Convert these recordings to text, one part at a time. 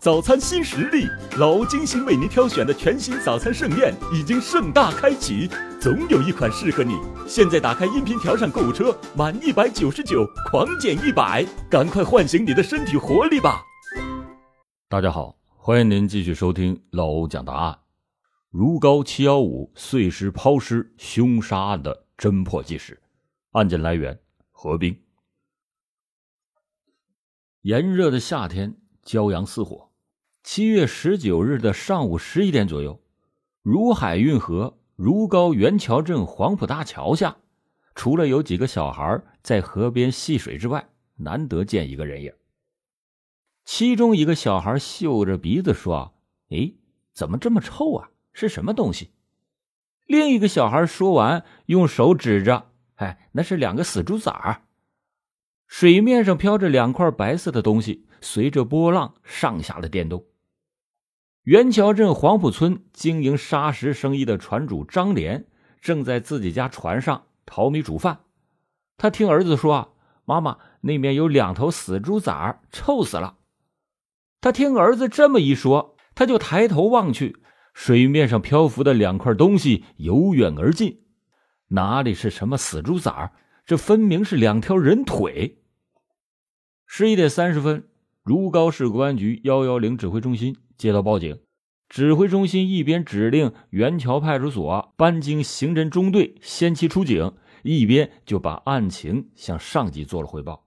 早餐新实力，老精心为您挑选的全新早餐盛宴已经盛大开启，总有一款适合你。现在打开音频条上购物车，满一百九十九狂减一百，赶快唤醒你的身体活力吧！大家好，欢迎您继续收听老欧讲答案。如皋七幺五碎尸抛尸凶杀案的侦破纪实，案件来源何冰。炎热的夏天，骄阳似火。七月十九日的上午十一点左右，如海运河如皋元桥镇黄埔大桥下，除了有几个小孩在河边戏水之外，难得见一个人影。其中一个小孩嗅着鼻子说：“哎，怎么这么臭啊？是什么东西？”另一个小孩说完，用手指着：“哎，那是两个死猪崽儿。”水面上飘着两块白色的东西，随着波浪上下的颠动。元桥镇黄埔村经营砂石生意的船主张连正在自己家船上淘米煮饭。他听儿子说：“啊，妈妈，那面有两头死猪崽儿，臭死了。”他听儿子这么一说，他就抬头望去，水面上漂浮的两块东西由远而近，哪里是什么死猪崽儿？这分明是两条人腿。十一点三十分，如皋市公安局幺幺零指挥中心接到报警，指挥中心一边指令元桥派出所搬经刑侦中队先期出警，一边就把案情向上级做了汇报。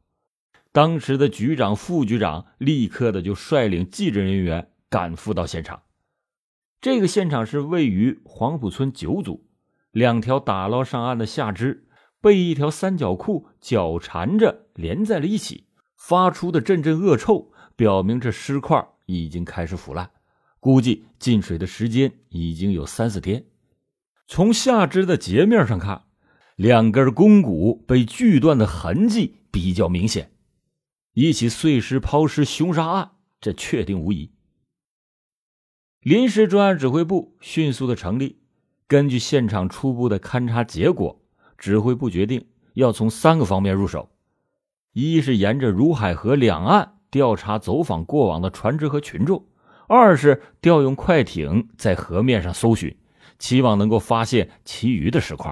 当时的局长、副局长立刻的就率领技侦人员赶赴到现场。这个现场是位于黄埔村九组，两条打捞上岸的下肢。被一条三角裤绞缠着连在了一起，发出的阵阵恶臭，表明这尸块已经开始腐烂，估计进水的时间已经有三四天。从下肢的截面上看，两根肱骨被锯断的痕迹比较明显，一起碎尸抛尸凶杀案，这确定无疑。临时专案指挥部迅速的成立，根据现场初步的勘查结果。指挥部决定要从三个方面入手：一是沿着如海河两岸调查走访过往的船只和群众；二是调用快艇在河面上搜寻，期望能够发现其余的石块；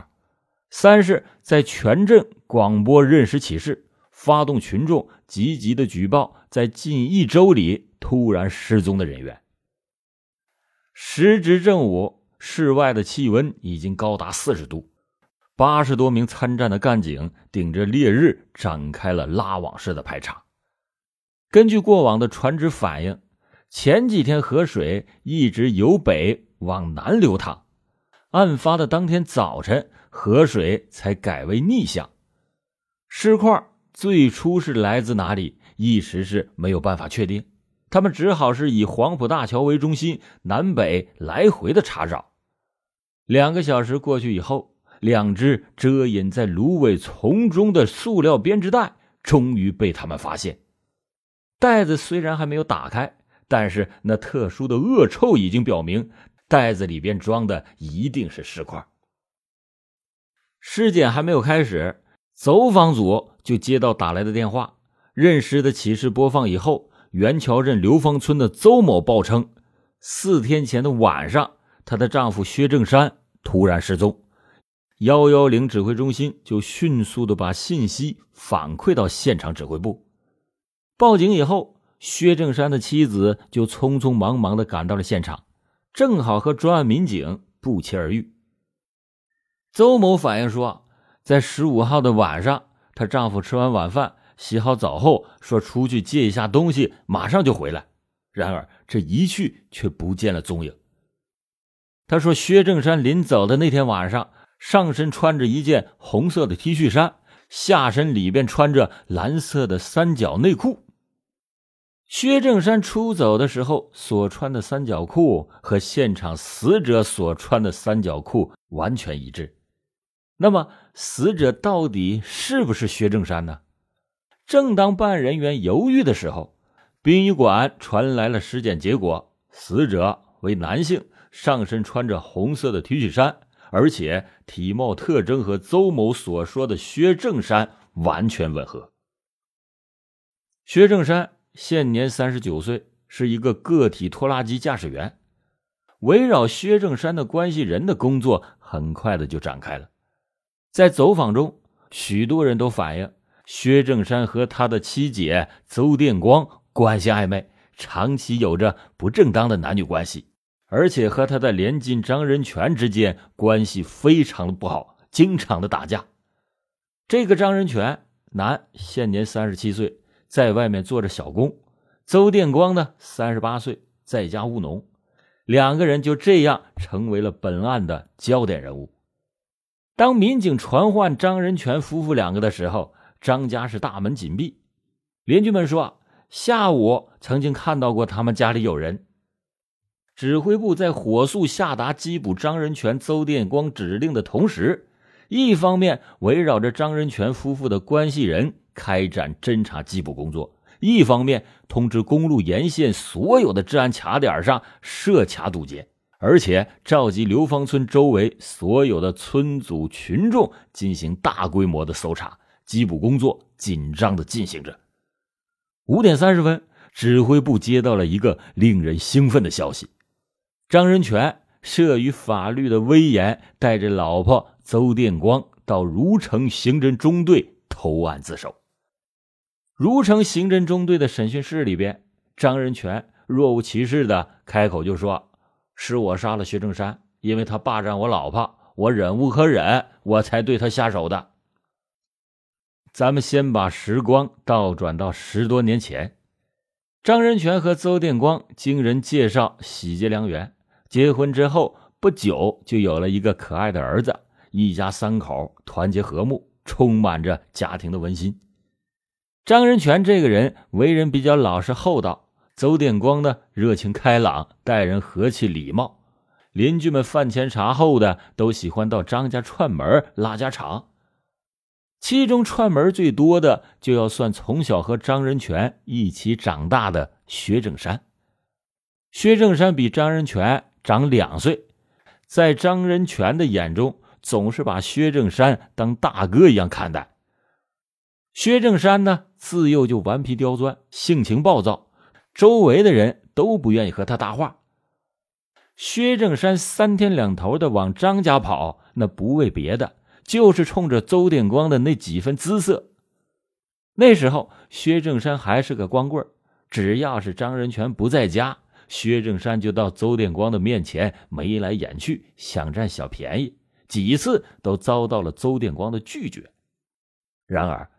三是，在全镇广播认尸启事，发动群众积极的举报在近一周里突然失踪的人员。时值正午，室外的气温已经高达四十度。八十多名参战的干警顶着烈日展开了拉网式的排查。根据过往的船只反映，前几天河水一直由北往南流淌，案发的当天早晨河水才改为逆向。尸块最初是来自哪里，一时是没有办法确定，他们只好是以黄埔大桥为中心南北来回的查找。两个小时过去以后。两只遮隐在芦苇丛中的塑料编织袋终于被他们发现。袋子虽然还没有打开，但是那特殊的恶臭已经表明，袋子里边装的一定是尸块。尸检还没有开始，走访组就接到打来的电话。认尸的启事播放以后，元桥镇刘芳村的邹某报称，四天前的晚上，她的丈夫薛正山突然失踪。幺幺零指挥中心就迅速的把信息反馈到现场指挥部。报警以后，薛正山的妻子就匆匆忙忙的赶到了现场，正好和专案民警不期而遇。邹某反映说，在十五号的晚上，她丈夫吃完晚饭、洗好澡后，说出去借一下东西，马上就回来。然而这一去却不见了踪影。他说，薛正山临走的那天晚上。上身穿着一件红色的 T 恤衫，下身里边穿着蓝色的三角内裤。薛正山出走的时候所穿的三角裤和现场死者所穿的三角裤完全一致。那么，死者到底是不是薛正山呢？正当办案人员犹豫的时候，殡仪馆传来了尸检结果：死者为男性，上身穿着红色的 T 恤衫。而且体貌特征和邹某所说的薛正山完全吻合。薛正山现年三十九岁，是一个个体拖拉机驾驶员。围绕薛正山的关系人的工作很快的就展开了。在走访中，许多人都反映薛正山和他的妻姐邹电光关系暧昧，长期有着不正当的男女关系，而且和他的连襟张仁全之间关系非常的不好，经常的打架。这个张仁全，男，现年三十七岁，在外面做着小工；邹电光呢，三十八岁，在家务农。两个人就这样成为了本案的焦点人物。当民警传唤张仁全夫妇两个的时候，张家是大门紧闭。邻居们说，下午曾经看到过他们家里有人。指挥部在火速下达缉捕张仁全、邹电光指令的同时，一方面围绕着张仁全夫妇的关系人开展侦查缉捕工作。一方面通知公路沿线所有的治安卡点上设卡堵截，而且召集刘芳村周围所有的村组群众进行大规模的搜查，缉捕工作紧张的进行着。五点三十分，指挥部接到了一个令人兴奋的消息：张仁全慑于法律的威严，带着老婆邹电光到如城刑侦中队投案自首。如城刑侦中队的审讯室里边，张仁全若无其事的开口就说：“是我杀了薛正山，因为他霸占我老婆，我忍无可忍，我才对他下手的。”咱们先把时光倒转到十多年前，张仁全和邹殿光经人介绍喜结良缘，结婚之后不久就有了一个可爱的儿子，一家三口团结和睦，充满着家庭的温馨。张仁全这个人为人比较老实厚道，邹殿光呢热情开朗，待人和气礼貌。邻居们饭前茶后的都喜欢到张家串门拉家常。其中串门最多的就要算从小和张仁全一起长大的薛正山。薛正山比张仁全长两岁，在张仁全的眼中，总是把薛正山当大哥一样看待。薛正山呢，自幼就顽皮刁钻，性情暴躁，周围的人都不愿意和他搭话。薛正山三天两头的往张家跑，那不为别的，就是冲着邹殿光的那几分姿色。那时候，薛正山还是个光棍只要是张仁全不在家，薛正山就到邹殿光的面前眉来眼去，想占小便宜，几次都遭到了邹殿光的拒绝。然而，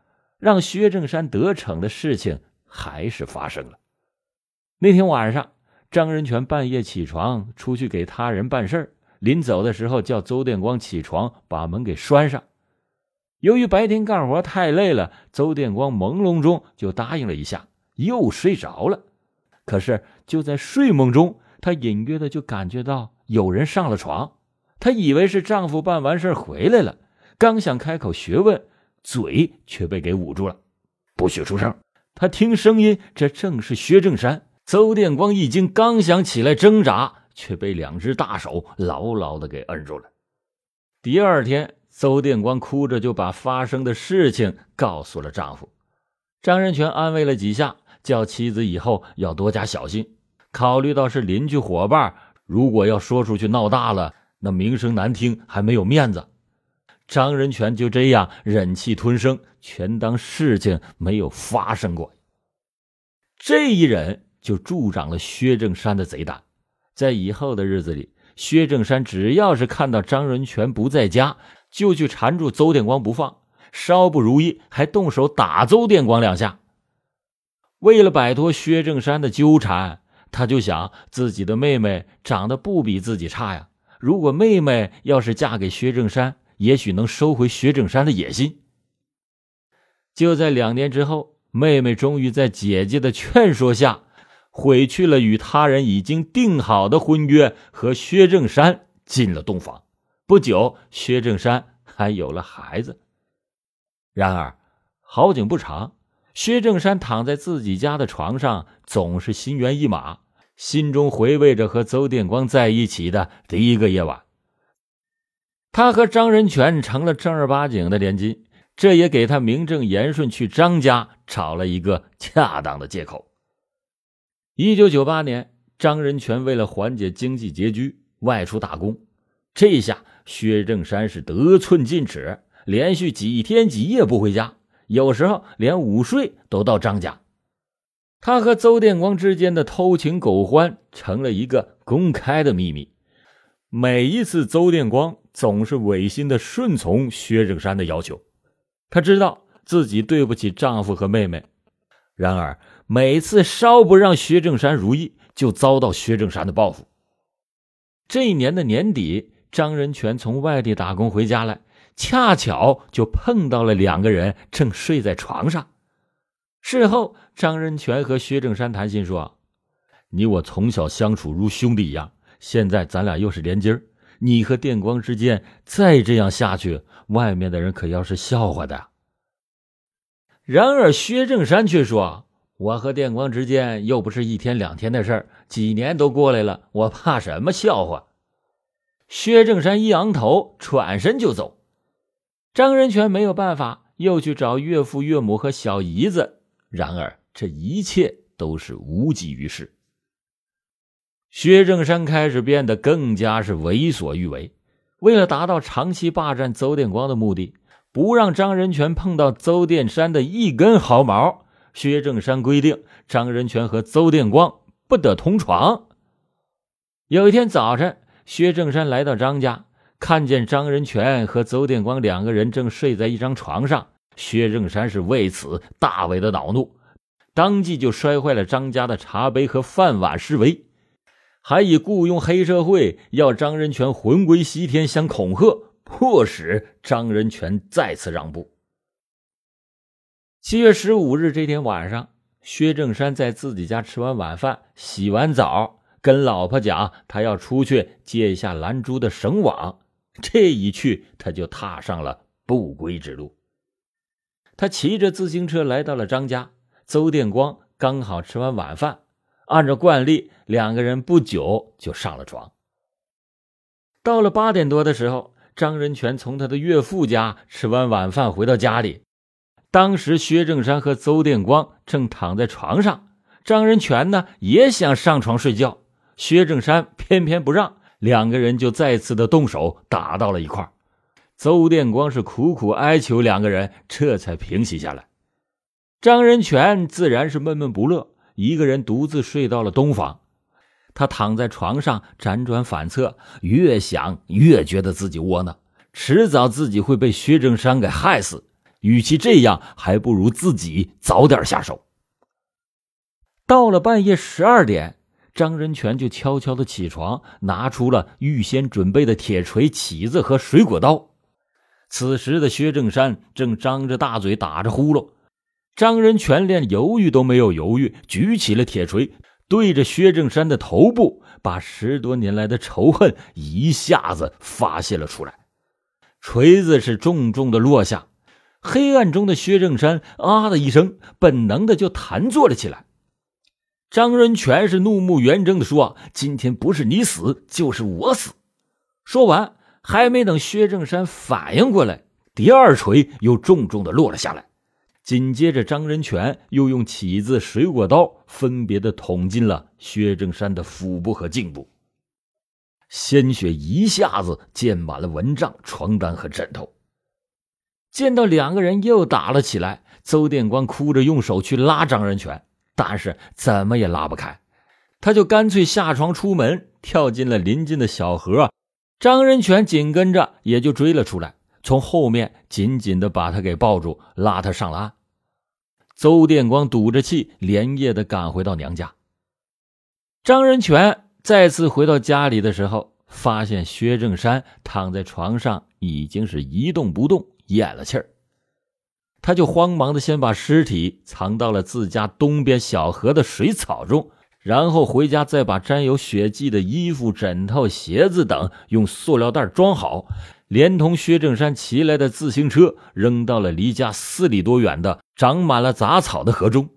让薛正山得逞的事情还是发生了。那天晚上，张仁全半夜起床出去给他人办事临走的时候叫邹殿光起床把门给拴上。由于白天干活太累了，邹殿光朦胧中就答应了一下，又睡着了。可是就在睡梦中，他隐约的就感觉到有人上了床，他以为是丈夫办完事回来了，刚想开口询问。嘴却被给捂住了，不许出声。他听声音，这正是薛正山。邹殿光一惊，刚想起来挣扎，却被两只大手牢牢的给摁住了。第二天，邹殿光哭着就把发生的事情告诉了丈夫。张仁全安慰了几下，叫妻子以后要多加小心。考虑到是邻居伙伴，如果要说出去闹大了，那名声难听，还没有面子。张仁全就这样忍气吞声，全当事情没有发生过。这一忍就助长了薛正山的贼胆。在以后的日子里，薛正山只要是看到张仁全不在家，就去缠住邹殿光不放，稍不如意还动手打邹殿光两下。为了摆脱薛正山的纠缠，他就想自己的妹妹长得不比自己差呀。如果妹妹要是嫁给薛正山，也许能收回薛正山的野心。就在两年之后，妹妹终于在姐姐的劝说下，毁去了与他人已经定好的婚约，和薛正山进了洞房。不久，薛正山还有了孩子。然而，好景不长，薛正山躺在自己家的床上，总是心猿意马，心中回味着和邹殿光在一起的第一个夜晚。他和张仁全成了正儿八经的连襟，这也给他名正言顺去张家找了一个恰当的借口。一九九八年，张仁全为了缓解经济拮据，外出打工。这下薛正山是得寸进尺，连续几天几夜不回家，有时候连午睡都到张家。他和邹殿光之间的偷情狗欢成了一个公开的秘密。每一次，邹电光总是违心的顺从薛正山的要求。她知道自己对不起丈夫和妹妹，然而每次稍不让薛正山如意，就遭到薛正山的报复。这一年的年底，张仁全从外地打工回家来，恰巧就碰到了两个人正睡在床上。事后，张仁全和薛正山谈心说：“你我从小相处如兄弟一样，现在咱俩又是连襟儿，你和电光之间再这样下去，外面的人可要是笑话的。”然而，薛正山却说：“我和电光之间又不是一天两天的事儿，几年都过来了，我怕什么笑话？”薛正山一昂头，转身就走。张仁全没有办法，又去找岳父、岳母和小姨子。然而，这一切都是无济于事。薛正山开始变得更加是为所欲为。为了达到长期霸占邹殿光的目的，不让张仁全碰到邹殿山的一根毫毛，薛正山规定张仁全和邹殿光不得同床。有一天早晨，薛正山来到张家，看见张仁全和邹殿光两个人正睡在一张床上。薛正山是为此大为的恼怒，当即就摔坏了张家的茶杯和饭碗示威，还以雇佣黑社会要张仁全魂归西天相恐吓，迫使张仁全再次让步。七月十五日这天晚上，薛正山在自己家吃完晚饭，洗完澡，跟老婆讲他要出去借一下兰珠的绳网，这一去他就踏上了不归之路。他骑着自行车来到了张家，邹殿光刚好吃完晚饭，按照惯例，两个人不久就上了床。到了八点多的时候，张仁全从他的岳父家吃完晚饭回到家里，当时薛正山和邹殿光正躺在床上，张仁全呢也想上床睡觉，薛正山偏偏不让，两个人就再次的动手打到了一块。邹殿光是苦苦哀求两个人，这才平息下来。张仁全自然是闷闷不乐，一个人独自睡到了东房。他躺在床上辗转反侧，越想越觉得自己窝囊，迟早自己会被薛正山给害死。与其这样，还不如自己早点下手。到了半夜十二点，张仁全就悄悄的起床，拿出了预先准备的铁锤、起子和水果刀。此时的薛正山正张着大嘴打着呼噜，张仁全连犹豫都没有犹豫，举起了铁锤，对着薛正山的头部，把十多年来的仇恨一下子发泄了出来。锤子是重重的落下，黑暗中的薛正山啊的一声，本能的就弹坐了起来。张仁全是怒目圆睁的说：“今天不是你死，就是我死。”说完。还没等薛正山反应过来，第二锤又重重的落了下来。紧接着，张仁全又用起子、水果刀分别的捅进了薛正山的腹部和颈部，鲜血一下子溅满了蚊帐、床单和枕头。见到两个人又打了起来，邹殿光哭着用手去拉张仁全，但是怎么也拉不开，他就干脆下床出门，跳进了临近的小河。张仁全紧跟着也就追了出来，从后面紧紧的把他给抱住，拉他上了岸。邹殿光赌着气，连夜的赶回到娘家。张仁全再次回到家里的时候，发现薛正山躺在床上，已经是一动不动，咽了气儿。他就慌忙的先把尸体藏到了自家东边小河的水草中。然后回家，再把沾有血迹的衣服、枕头、鞋子等用塑料袋装好，连同薛正山骑来的自行车扔到了离家四里多远的长满了杂草的河中。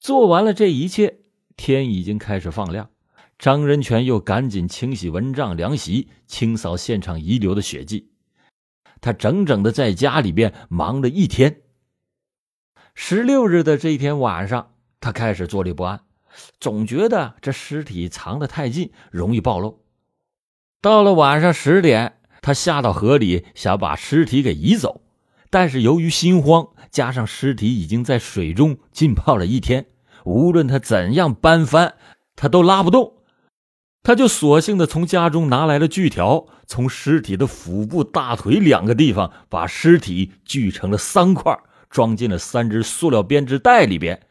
做完了这一切，天已经开始放亮。张仁全又赶紧清洗蚊帐、凉席，清扫现场遗留的血迹。他整整的在家里边忙了一天。十六日的这一天晚上，他开始坐立不安。总觉得这尸体藏得太近，容易暴露。到了晚上十点，他下到河里想把尸体给移走，但是由于心慌，加上尸体已经在水中浸泡了一天，无论他怎样搬翻，他都拉不动。他就索性的从家中拿来了锯条，从尸体的腹部、大腿两个地方把尸体锯成了三块，装进了三只塑料编织袋里边。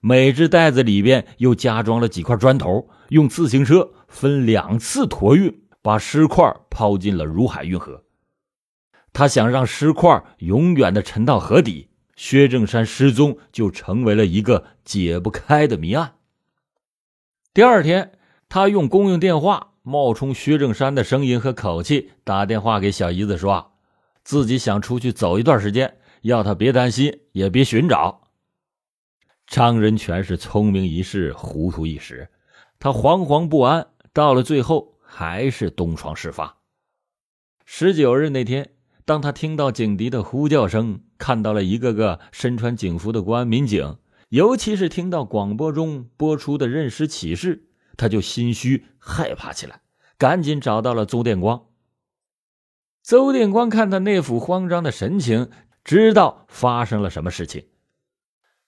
每只袋子里边又加装了几块砖头，用自行车分两次驮运，把尸块抛进了如海运河。他想让尸块永远的沉到河底，薛正山失踪就成为了一个解不开的谜案。第二天。他用公用电话冒充薛正山的声音和口气打电话给小姨子，说自己想出去走一段时间，要他别担心，也别寻找。张仁全是聪明一世，糊涂一时，他惶惶不安，到了最后还是东窗事发。十九日那天，当他听到警笛的呼叫声，看到了一个个身穿警服的公安民警，尤其是听到广播中播出的认尸启事。他就心虚害怕起来，赶紧找到了邹电光。邹电光看他那副慌张的神情，知道发生了什么事情。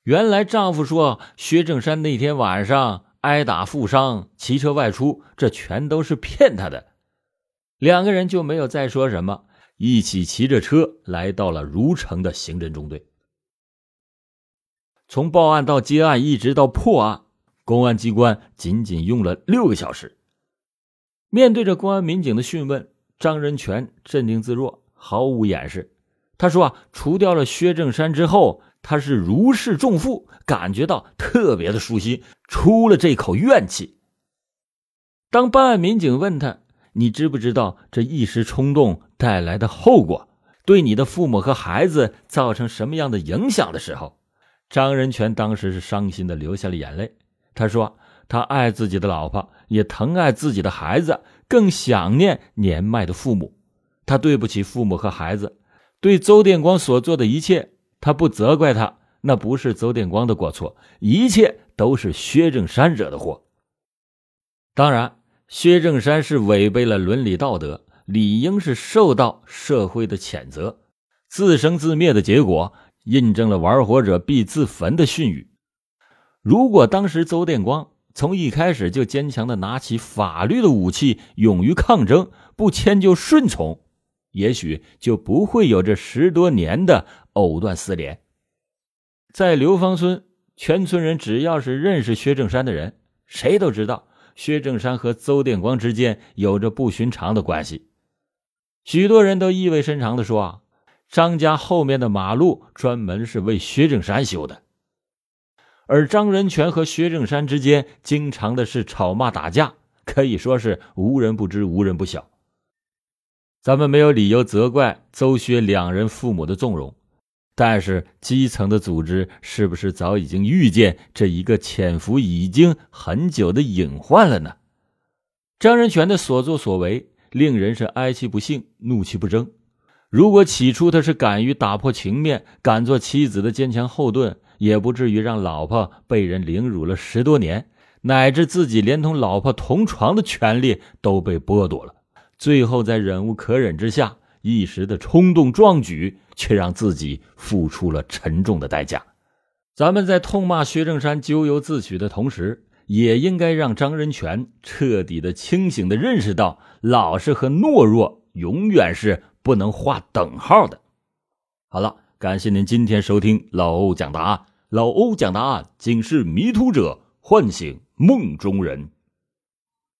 原来丈夫说薛正山那天晚上挨打负伤，骑车外出，这全都是骗他的。两个人就没有再说什么，一起骑着车来到了如城的刑侦中队。从报案到接案，一直到破案。公安机关仅仅用了六个小时。面对着公安民警的讯问，张仁全镇定自若，毫无掩饰。他说：“啊，除掉了薛正山之后，他是如释重负，感觉到特别的舒心，出了这口怨气。”当办案民警问他：“你知不知道这一时冲动带来的后果，对你的父母和孩子造成什么样的影响？”的时候，张仁全当时是伤心的流下了眼泪。他说：“他爱自己的老婆，也疼爱自己的孩子，更想念年迈的父母。他对不起父母和孩子，对邹电光所做的一切，他不责怪他。那不是邹电光的过错，一切都是薛正山惹的祸。当然，薛正山是违背了伦理道德，理应是受到社会的谴责。自生自灭的结果，印证了‘玩火者必自焚’的训语。”如果当时邹电光从一开始就坚强的拿起法律的武器，勇于抗争，不迁就顺从，也许就不会有这十多年的藕断丝连。在刘芳村，全村人只要是认识薛正山的人，谁都知道薛正山和邹电光之间有着不寻常的关系。许多人都意味深长的说：“啊，张家后面的马路专门是为薛正山修的。”而张仁全和薛正山之间经常的是吵骂打架，可以说是无人不知，无人不晓。咱们没有理由责怪邹薛两人父母的纵容，但是基层的组织是不是早已经预见这一个潜伏已经很久的隐患了呢？张仁全的所作所为令人是哀其不幸，怒其不争。如果起初他是敢于打破情面，敢做妻子的坚强后盾。也不至于让老婆被人凌辱了十多年，乃至自己连同老婆同床的权利都被剥夺了。最后在忍无可忍之下，一时的冲动壮举，却让自己付出了沉重的代价。咱们在痛骂薛正山咎由自取的同时，也应该让张仁全彻底的清醒的认识到，老实和懦弱永远是不能画等号的。好了。感谢您今天收听老欧讲答案。老欧讲答案，警示迷途者，唤醒梦中人。